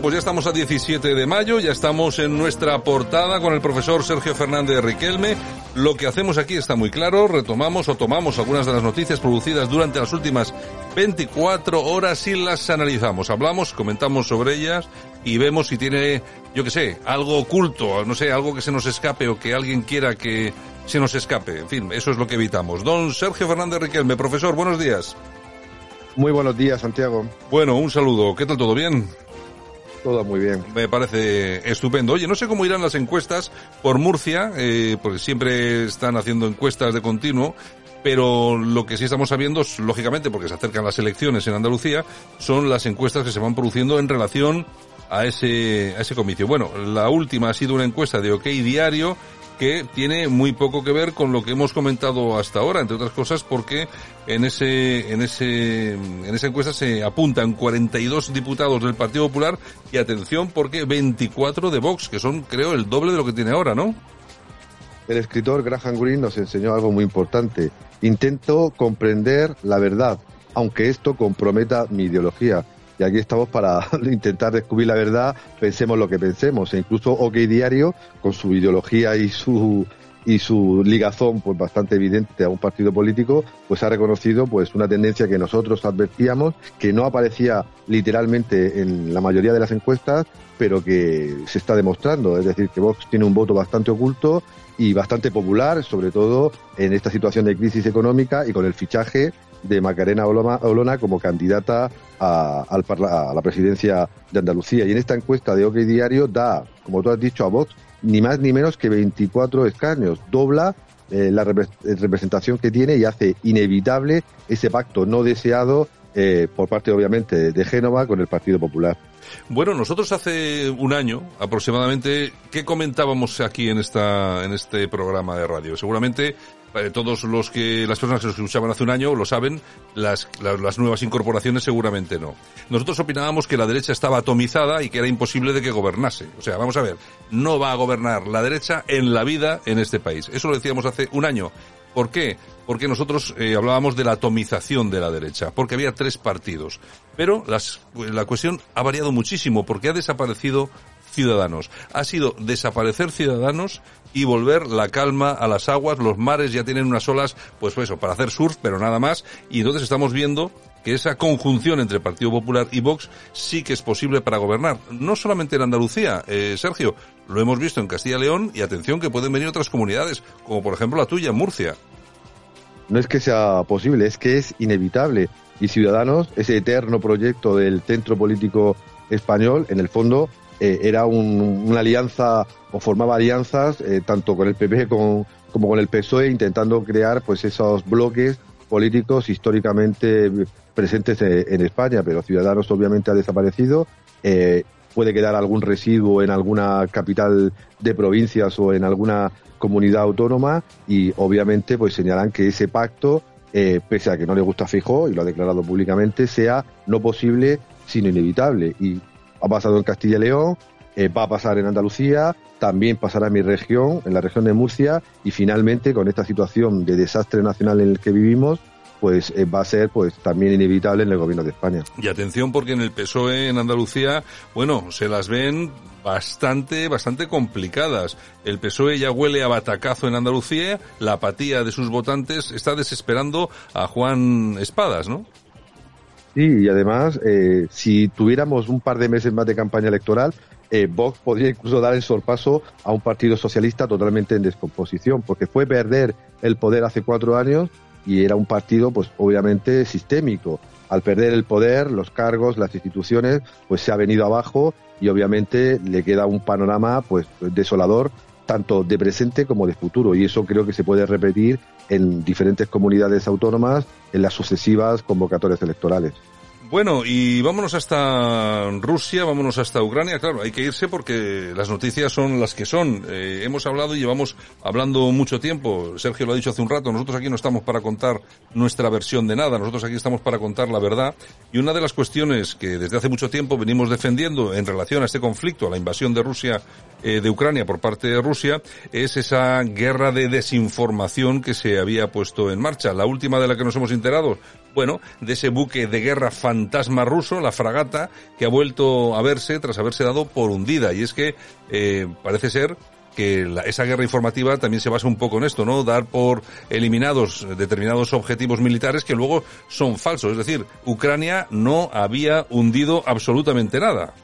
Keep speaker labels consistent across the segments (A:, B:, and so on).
A: Bueno, pues ya estamos a 17 de mayo, ya estamos en nuestra portada con el profesor Sergio Fernández Riquelme. Lo que hacemos aquí está muy claro, retomamos o tomamos algunas de las noticias producidas durante las últimas 24 horas y las analizamos. Hablamos, comentamos sobre ellas y vemos si tiene, yo qué sé, algo oculto, no sé, algo que se nos escape o que alguien quiera que se nos escape. En fin, eso es lo que evitamos. Don Sergio Fernández Riquelme, profesor, buenos días.
B: Muy buenos días, Santiago.
A: Bueno, un saludo. ¿Qué tal? ¿Todo bien?
B: Todo muy bien.
A: Me parece estupendo. Oye, no sé cómo irán las encuestas por Murcia, eh, porque siempre están haciendo encuestas de continuo, pero lo que sí estamos sabiendo, lógicamente, porque se acercan las elecciones en Andalucía, son las encuestas que se van produciendo en relación a ese, a ese comicio. Bueno, la última ha sido una encuesta de OK Diario que tiene muy poco que ver con lo que hemos comentado hasta ahora, entre otras cosas porque en ese en ese en esa encuesta se apuntan 42 diputados del Partido Popular y atención porque 24 de Vox, que son creo el doble de lo que tiene ahora, ¿no?
B: El escritor Graham Greene nos enseñó algo muy importante. Intento comprender la verdad, aunque esto comprometa mi ideología y aquí estamos para intentar descubrir la verdad, pensemos lo que pensemos. E incluso OK Diario, con su ideología y su y su ligazón pues bastante evidente a un partido político, pues ha reconocido pues una tendencia que nosotros advertíamos, que no aparecía literalmente en la mayoría de las encuestas, pero que se está demostrando, es decir, que Vox tiene un voto bastante oculto y bastante popular, sobre todo en esta situación de crisis económica y con el fichaje de Macarena Olona como candidata a, la presidencia de Andalucía. Y en esta encuesta de OK Diario da, como tú has dicho, a Vox ni más ni menos que 24 escaños. Dobla eh, la representación que tiene y hace inevitable ese pacto no deseado eh, por parte, obviamente, de Génova con el Partido Popular.
A: Bueno, nosotros hace un año aproximadamente, ¿qué comentábamos aquí en esta en este programa de radio? Seguramente eh, todos los que las personas que nos escuchaban hace un año lo saben, las, las, nuevas incorporaciones seguramente no. Nosotros opinábamos que la derecha estaba atomizada y que era imposible de que gobernase. O sea, vamos a ver, no va a gobernar la derecha en la vida en este país. Eso lo decíamos hace un año. ¿Por qué? Porque nosotros eh, hablábamos de la atomización de la derecha, porque había tres partidos. Pero las, la cuestión ha variado muchísimo, porque ha desaparecido Ciudadanos. Ha sido desaparecer Ciudadanos y volver la calma a las aguas. Los mares ya tienen unas olas, pues eso, para hacer surf, pero nada más. Y entonces estamos viendo que esa conjunción entre Partido Popular y Vox sí que es posible para gobernar. No solamente en Andalucía, eh, Sergio, lo hemos visto en Castilla y León y atención que pueden venir otras comunidades, como por ejemplo la tuya, Murcia.
B: No es que sea posible, es que es inevitable. Y Ciudadanos, ese eterno proyecto del centro político español, en el fondo eh, era una alianza o formaba alianzas eh, tanto con el PP como con el PSOE intentando crear pues esos bloques políticos históricamente presentes eh, en España, pero Ciudadanos obviamente ha desaparecido. puede quedar algún residuo en alguna capital de provincias o en alguna comunidad autónoma y obviamente pues señalan que ese pacto, pese a que no le gusta Fijo y lo ha declarado públicamente, sea no posible sino inevitable. Y ha pasado en Castilla y León, eh, va a pasar en Andalucía, también pasará en mi región, en la región de Murcia, y finalmente con esta situación de desastre nacional en el que vivimos, pues eh, va a ser pues también inevitable en el gobierno de España.
A: Y atención porque en el PSOE en Andalucía, bueno, se las ven bastante, bastante complicadas. El PSOE ya huele a batacazo en Andalucía, la apatía de sus votantes está desesperando a Juan Espadas, ¿no?
B: Sí, y además, eh, si tuviéramos un par de meses más de campaña electoral, eh, Vox podría incluso dar el sorpaso a un partido socialista totalmente en descomposición, porque fue perder el poder hace cuatro años y era un partido, pues obviamente, sistémico. Al perder el poder, los cargos, las instituciones, pues se ha venido abajo y obviamente le queda un panorama, pues, desolador tanto de presente como de futuro y eso creo que se puede repetir en diferentes comunidades autónomas en las sucesivas convocatorias electorales.
A: Bueno, y vámonos hasta Rusia, vámonos hasta Ucrania. Claro, hay que irse porque las noticias son las que son. Eh, hemos hablado y llevamos hablando mucho tiempo. Sergio lo ha dicho hace un rato. Nosotros aquí no estamos para contar nuestra versión de nada. Nosotros aquí estamos para contar la verdad. Y una de las cuestiones que desde hace mucho tiempo venimos defendiendo en relación a este conflicto, a la invasión de Rusia, eh, de Ucrania por parte de Rusia, es esa guerra de desinformación que se había puesto en marcha. La última de la que nos hemos enterado, bueno, de ese buque de guerra fantasma ruso, la fragata, que ha vuelto a verse tras haberse dado por hundida. Y es que eh, parece ser que esa guerra informativa también se basa un poco en esto, ¿no? Dar por eliminados determinados objetivos militares que luego son falsos. Es decir, Ucrania no había hundido absolutamente nada.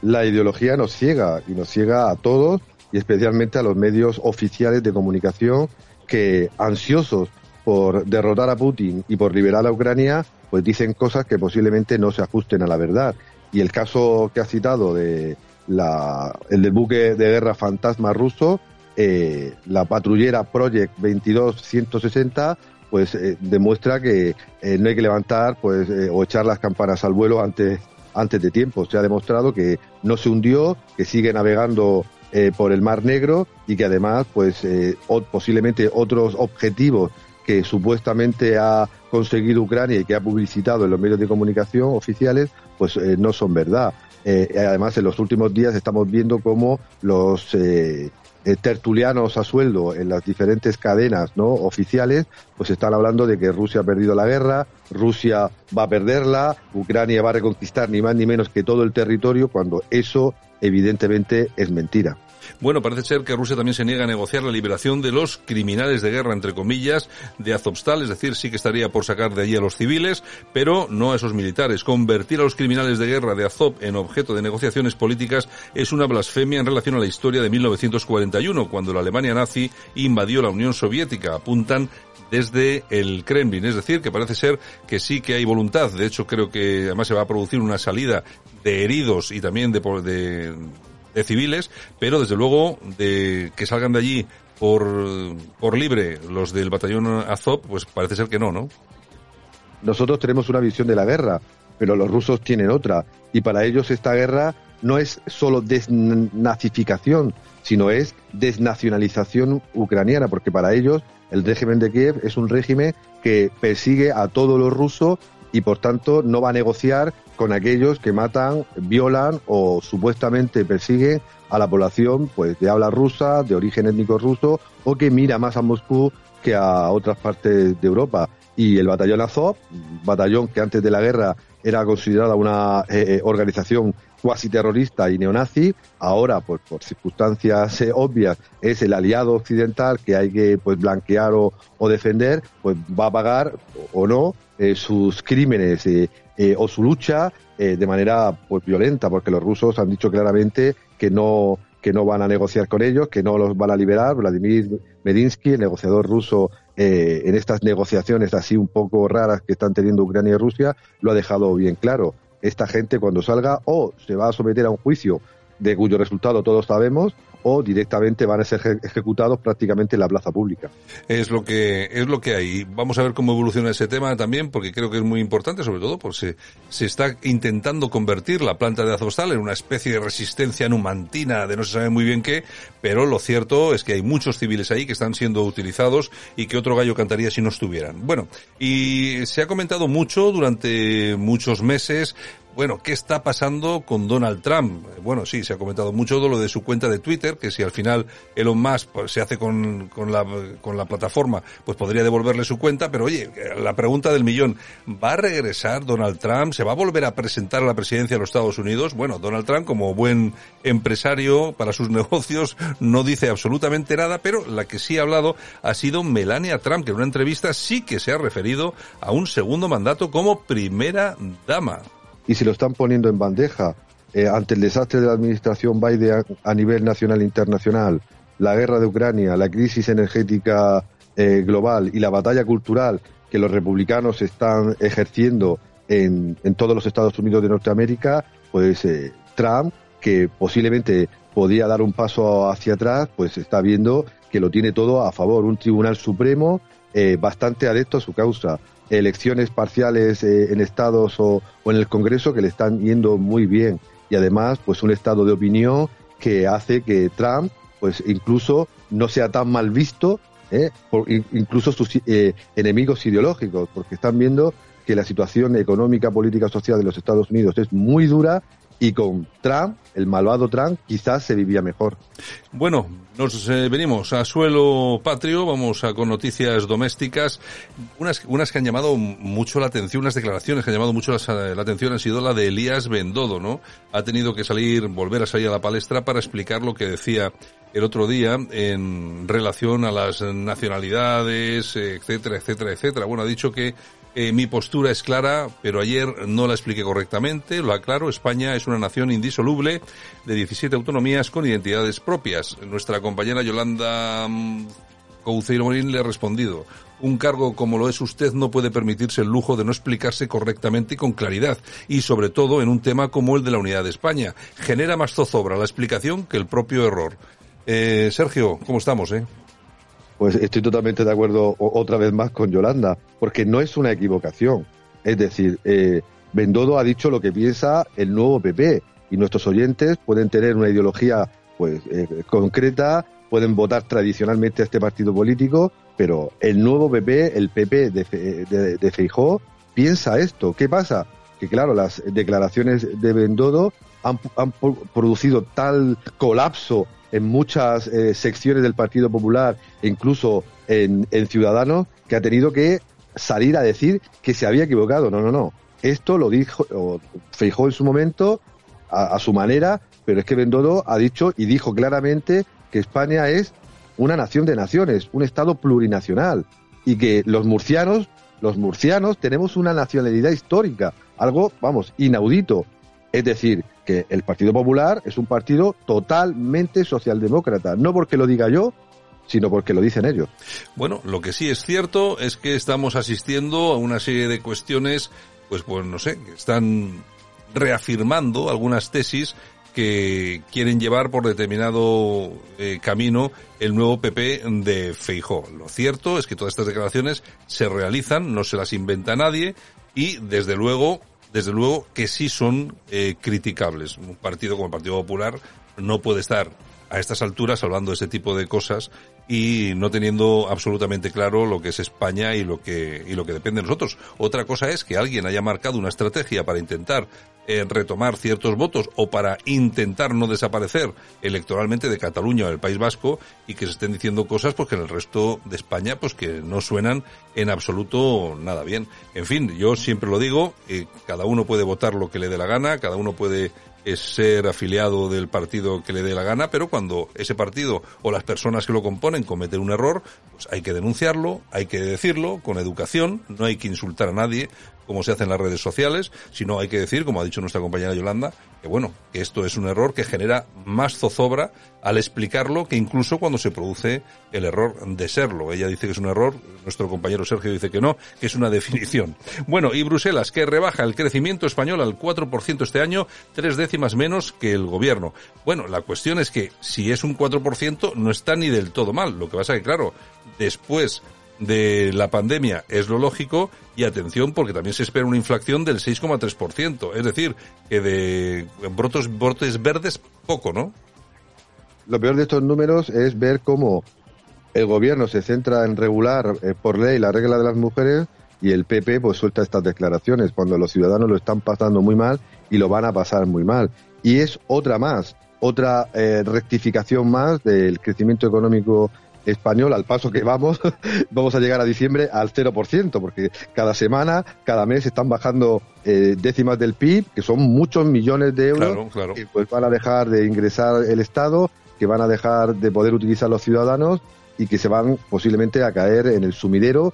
B: La ideología nos ciega y nos ciega a todos y especialmente a los medios oficiales de comunicación que ansiosos por derrotar a Putin y por liberar a Ucrania, pues dicen cosas que posiblemente no se ajusten a la verdad. Y el caso que ha citado de la, el del buque de guerra fantasma ruso, eh, la patrullera Project 22160, pues eh, demuestra que eh, no hay que levantar pues o echar las campanas al vuelo antes antes de tiempo. Se ha demostrado que no se hundió, que sigue navegando por el Mar Negro y que además, pues posiblemente otros objetivos que supuestamente ha conseguido Ucrania y que ha publicitado en los medios de comunicación oficiales, pues no son verdad. Eh, además, en los últimos días estamos viendo cómo los eh, eh, tertulianos a sueldo en las diferentes cadenas no oficiales, pues están hablando de que Rusia ha perdido la guerra, Rusia va a perderla, Ucrania va a reconquistar ni más ni menos que todo el territorio, cuando eso evidentemente es mentira.
A: Bueno, parece ser que Rusia también se niega a negociar la liberación de los criminales de guerra, entre comillas, de Azovstal, es decir, sí que estaría por sacar de allí a los civiles, pero no a esos militares. Convertir a los criminales de guerra de Azov en objeto de negociaciones políticas es una blasfemia en relación a la historia de 1941, cuando la Alemania nazi invadió la Unión Soviética. Apuntan desde el Kremlin. Es decir, que parece ser que sí que hay voluntad. De hecho, creo que además se va a producir una salida de heridos y también de, de, de civiles, pero desde luego de que salgan de allí por, por libre los del batallón Azov, pues parece ser que no, ¿no?
B: Nosotros tenemos una visión de la guerra, pero los rusos tienen otra. Y para ellos esta guerra no es solo desnazificación, sino es desnacionalización ucraniana, porque para ellos el régimen de Kiev es un régimen que persigue a todos los rusos y por tanto no va a negociar con aquellos que matan, violan o supuestamente persiguen a la población pues de habla rusa, de origen étnico ruso o que mira más a Moscú que a otras partes de Europa. Y el batallón Azov, batallón que antes de la guerra era considerada una eh, eh, organización cuasi terrorista y neonazi, ahora pues por circunstancias eh, obvias es el aliado occidental que hay que pues blanquear o, o defender, pues va a pagar o, no sus crímenes o su lucha de manera pues violenta, porque los rusos han dicho claramente que no que no van a negociar con ellos, que no los van a liberar. Vladimir Medinsky, el negociador ruso eh, en estas negociaciones así un poco raras que están teniendo Ucrania y Rusia, lo ha dejado bien claro. Esta gente cuando salga o se va a someter a un juicio de cuyo resultado todos sabemos, o directamente van a ser ejecutados prácticamente en la plaza pública.
A: Es lo que es lo que hay. Vamos a ver cómo evoluciona ese tema también, porque creo que es muy importante, sobre todo porque se, está intentando convertir la planta de Azovstal en una especie de resistencia numantina de no se sabe muy bien qué, pero lo cierto es que hay muchos civiles ahí que están siendo utilizados y que otro gallo cantaría si no estuvieran. Bueno, y se ha comentado mucho durante muchos meses bueno, ¿qué está pasando con Donald Trump? Bueno, sí, se ha comentado mucho de lo de su cuenta de Twitter, que si al final Elon Musk pues, se hace con, la plataforma, pues podría devolverle su cuenta, pero oye, la pregunta del millón, ¿va a regresar Donald Trump? ¿Se va a volver a presentar a la presidencia de los Estados Unidos? Bueno, Donald Trump, como buen empresario para sus negocios, no dice absolutamente nada, pero la que sí ha hablado ha sido Melania Trump, que en una entrevista sí que se ha referido a un segundo mandato como primera dama
B: y se lo están poniendo en bandeja eh, ante el desastre de la administración Biden a, nivel nacional e internacional, la guerra de Ucrania, la crisis energética eh, global y la batalla cultural que los republicanos están ejerciendo en, en todos los Estados Unidos de Norteamérica, pues eh, Trump, que posiblemente podía dar un paso hacia atrás, pues está viendo que lo tiene todo a favor. Un tribunal supremo bastante adepto a su causa elecciones parciales eh, en estados o, en el Congreso que le están yendo muy bien. Y además pues un estado de opinión que hace que Trump pues incluso no sea tan mal visto eh, por incluso sus eh, enemigos ideológicos porque están viendo que la situación económica, política, social de los Estados Unidos es muy dura y con Trump, el malvado Trump, quizás se vivía mejor.
A: Bueno, nos eh, venimos a suelo patrio, vamos a con noticias domésticas. Unas, unas que han llamado mucho la atención, unas declaraciones que han llamado mucho la, la, atención han sido la de Elías Bendodo, ¿no? Ha tenido que salir, volver a salir a la palestra para explicar lo que decía el otro día en relación a las nacionalidades, etcétera, etcétera, etcétera. Bueno, ha dicho que eh, mi postura es clara, pero ayer no la expliqué correctamente. Lo aclaro, España es una nación indisoluble de 17 autonomías con identidades propias. Nuestra compañera Yolanda mm, Couceiro Morín le ha respondido. Un cargo como lo es usted no puede permitirse el lujo de no explicarse correctamente y con claridad, y sobre todo en un tema como el de la unidad de España. Genera más zozobra la explicación que el propio error. Eh, Sergio, ¿cómo estamos, eh?
B: Pues estoy totalmente de acuerdo otra vez más con Yolanda, porque no es una equivocación. Es decir, eh, Bendodo ha dicho lo que piensa el nuevo PP y nuestros oyentes pueden tener una ideología pues eh, concreta, pueden votar tradicionalmente a este partido político, pero el nuevo PP, el PP de, de, de Feijó, piensa esto. ¿Qué pasa? Que claro, las declaraciones de Bendodo han, han producido tal colapso en muchas eh, secciones del Partido Popular incluso en, en, Ciudadanos que ha tenido que salir a decir que se había equivocado. No, no, no. Esto lo dijo Feijó en su momento a, a su manera, pero es que Bendodo ha dicho y dijo claramente que España es una nación de naciones, un Estado plurinacional y que los murcianos, los murcianos tenemos una nacionalidad histórica, algo, vamos, inaudito. Es decir, que el Partido Popular es un partido totalmente socialdemócrata, no porque lo diga yo, sino porque lo dicen ellos.
A: Bueno, lo que sí es cierto es que estamos asistiendo a una serie de cuestiones, pues, pues no sé, están reafirmando algunas tesis que quieren llevar por determinado eh, camino el nuevo PP de Feijó. Lo cierto es que todas estas declaraciones se realizan, no se las inventa nadie y desde luego desde luego que sí son eh, criticables. Un partido como el Partido Popular no puede estar a estas alturas hablando de ese tipo de cosas y no teniendo absolutamente claro lo que es España y lo que y lo que depende de nosotros. Otra cosa es que alguien haya marcado una estrategia para intentar eh, retomar ciertos votos o para intentar no desaparecer electoralmente de Cataluña o del País Vasco y que se estén diciendo cosas pues que en el resto de España pues que no suenan en absoluto nada bien. En fin, yo siempre lo digo, eh, cada uno puede votar lo que le dé la gana, cada uno puede es ser afiliado del partido que le dé la gana, pero cuando ese partido o las personas que lo componen cometen un error, pues hay que denunciarlo, hay que decirlo con educación, no hay que insultar a nadie, como se hace en las redes sociales, sino hay que decir, como ha dicho nuestra compañera Yolanda, que bueno, que esto es un error que genera más zozobra al explicarlo que incluso cuando se produce el error de serlo. Ella dice que es un error, nuestro compañero Sergio dice que no, que es una definición. Bueno, y Bruselas, que rebaja el crecimiento español al 4% este año, tres décimas menos que el gobierno. Bueno, la cuestión es que si es un 4% no está ni del todo mal. Lo que pasa que, claro, después de la pandemia es lo lógico y atención porque también se espera una inflación del 6,3%. Es decir, que de brotos, brotes verdes poco, ¿no?
B: Lo peor de estos números es ver cómo el gobierno se centra en regular eh, por ley la regla de las mujeres y el PP pues suelta estas declaraciones cuando los ciudadanos lo están pasando muy mal y lo van a pasar muy mal. Y es otra más, otra eh, rectificación más del crecimiento económico español, al paso que vamos, vamos a llegar a diciembre al 0%, porque cada semana, cada mes están bajando eh, décimas del PIB, que son muchos millones de euros,
A: claro, claro.
B: que pues van a dejar de ingresar el Estado, que van a dejar de poder utilizar los ciudadanos y que se van posiblemente a caer en el sumidero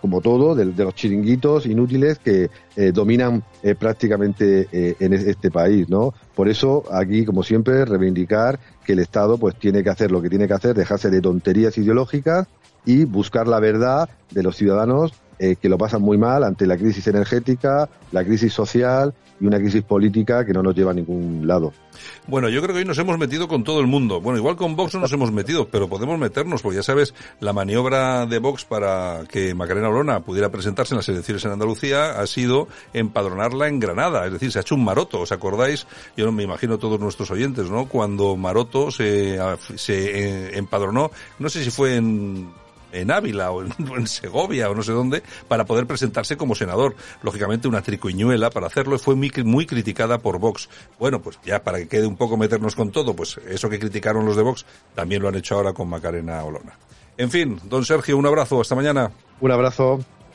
B: como todo, de, de, los chiringuitos inútiles que eh, dominan eh, prácticamente eh, en este país, ¿no? Por eso, aquí, como siempre, reivindicar que el Estado pues tiene que hacer lo que tiene que hacer, dejarse de tonterías ideológicas y buscar la verdad de los ciudadanos eh, que lo pasan muy mal ante la crisis energética, la crisis social y una crisis política que no nos lleva a ningún lado.
A: Bueno, yo creo que hoy nos hemos metido con todo el mundo. Bueno, igual con Vox no nos hemos metido, pero podemos meternos, porque ya sabes, la maniobra de Vox para que Macarena Olona pudiera presentarse en las elecciones en Andalucía ha sido empadronarla en Granada. Es decir, se ha hecho un maroto. ¿Os acordáis? Yo no me imagino todos nuestros oyentes, ¿no? Cuando Maroto se, se eh, empadronó, no sé si fue en en Ávila o en, Segovia o no sé dónde para poder presentarse como senador. Lógicamente una tricuñuela para hacerlo fue muy, muy criticada por Vox. Bueno, pues ya para que quede un poco meternos con todo, pues eso que criticaron los de Vox también lo han hecho ahora con Macarena Olona. En fin, don Sergio, un abrazo, hasta mañana.
B: Un abrazo.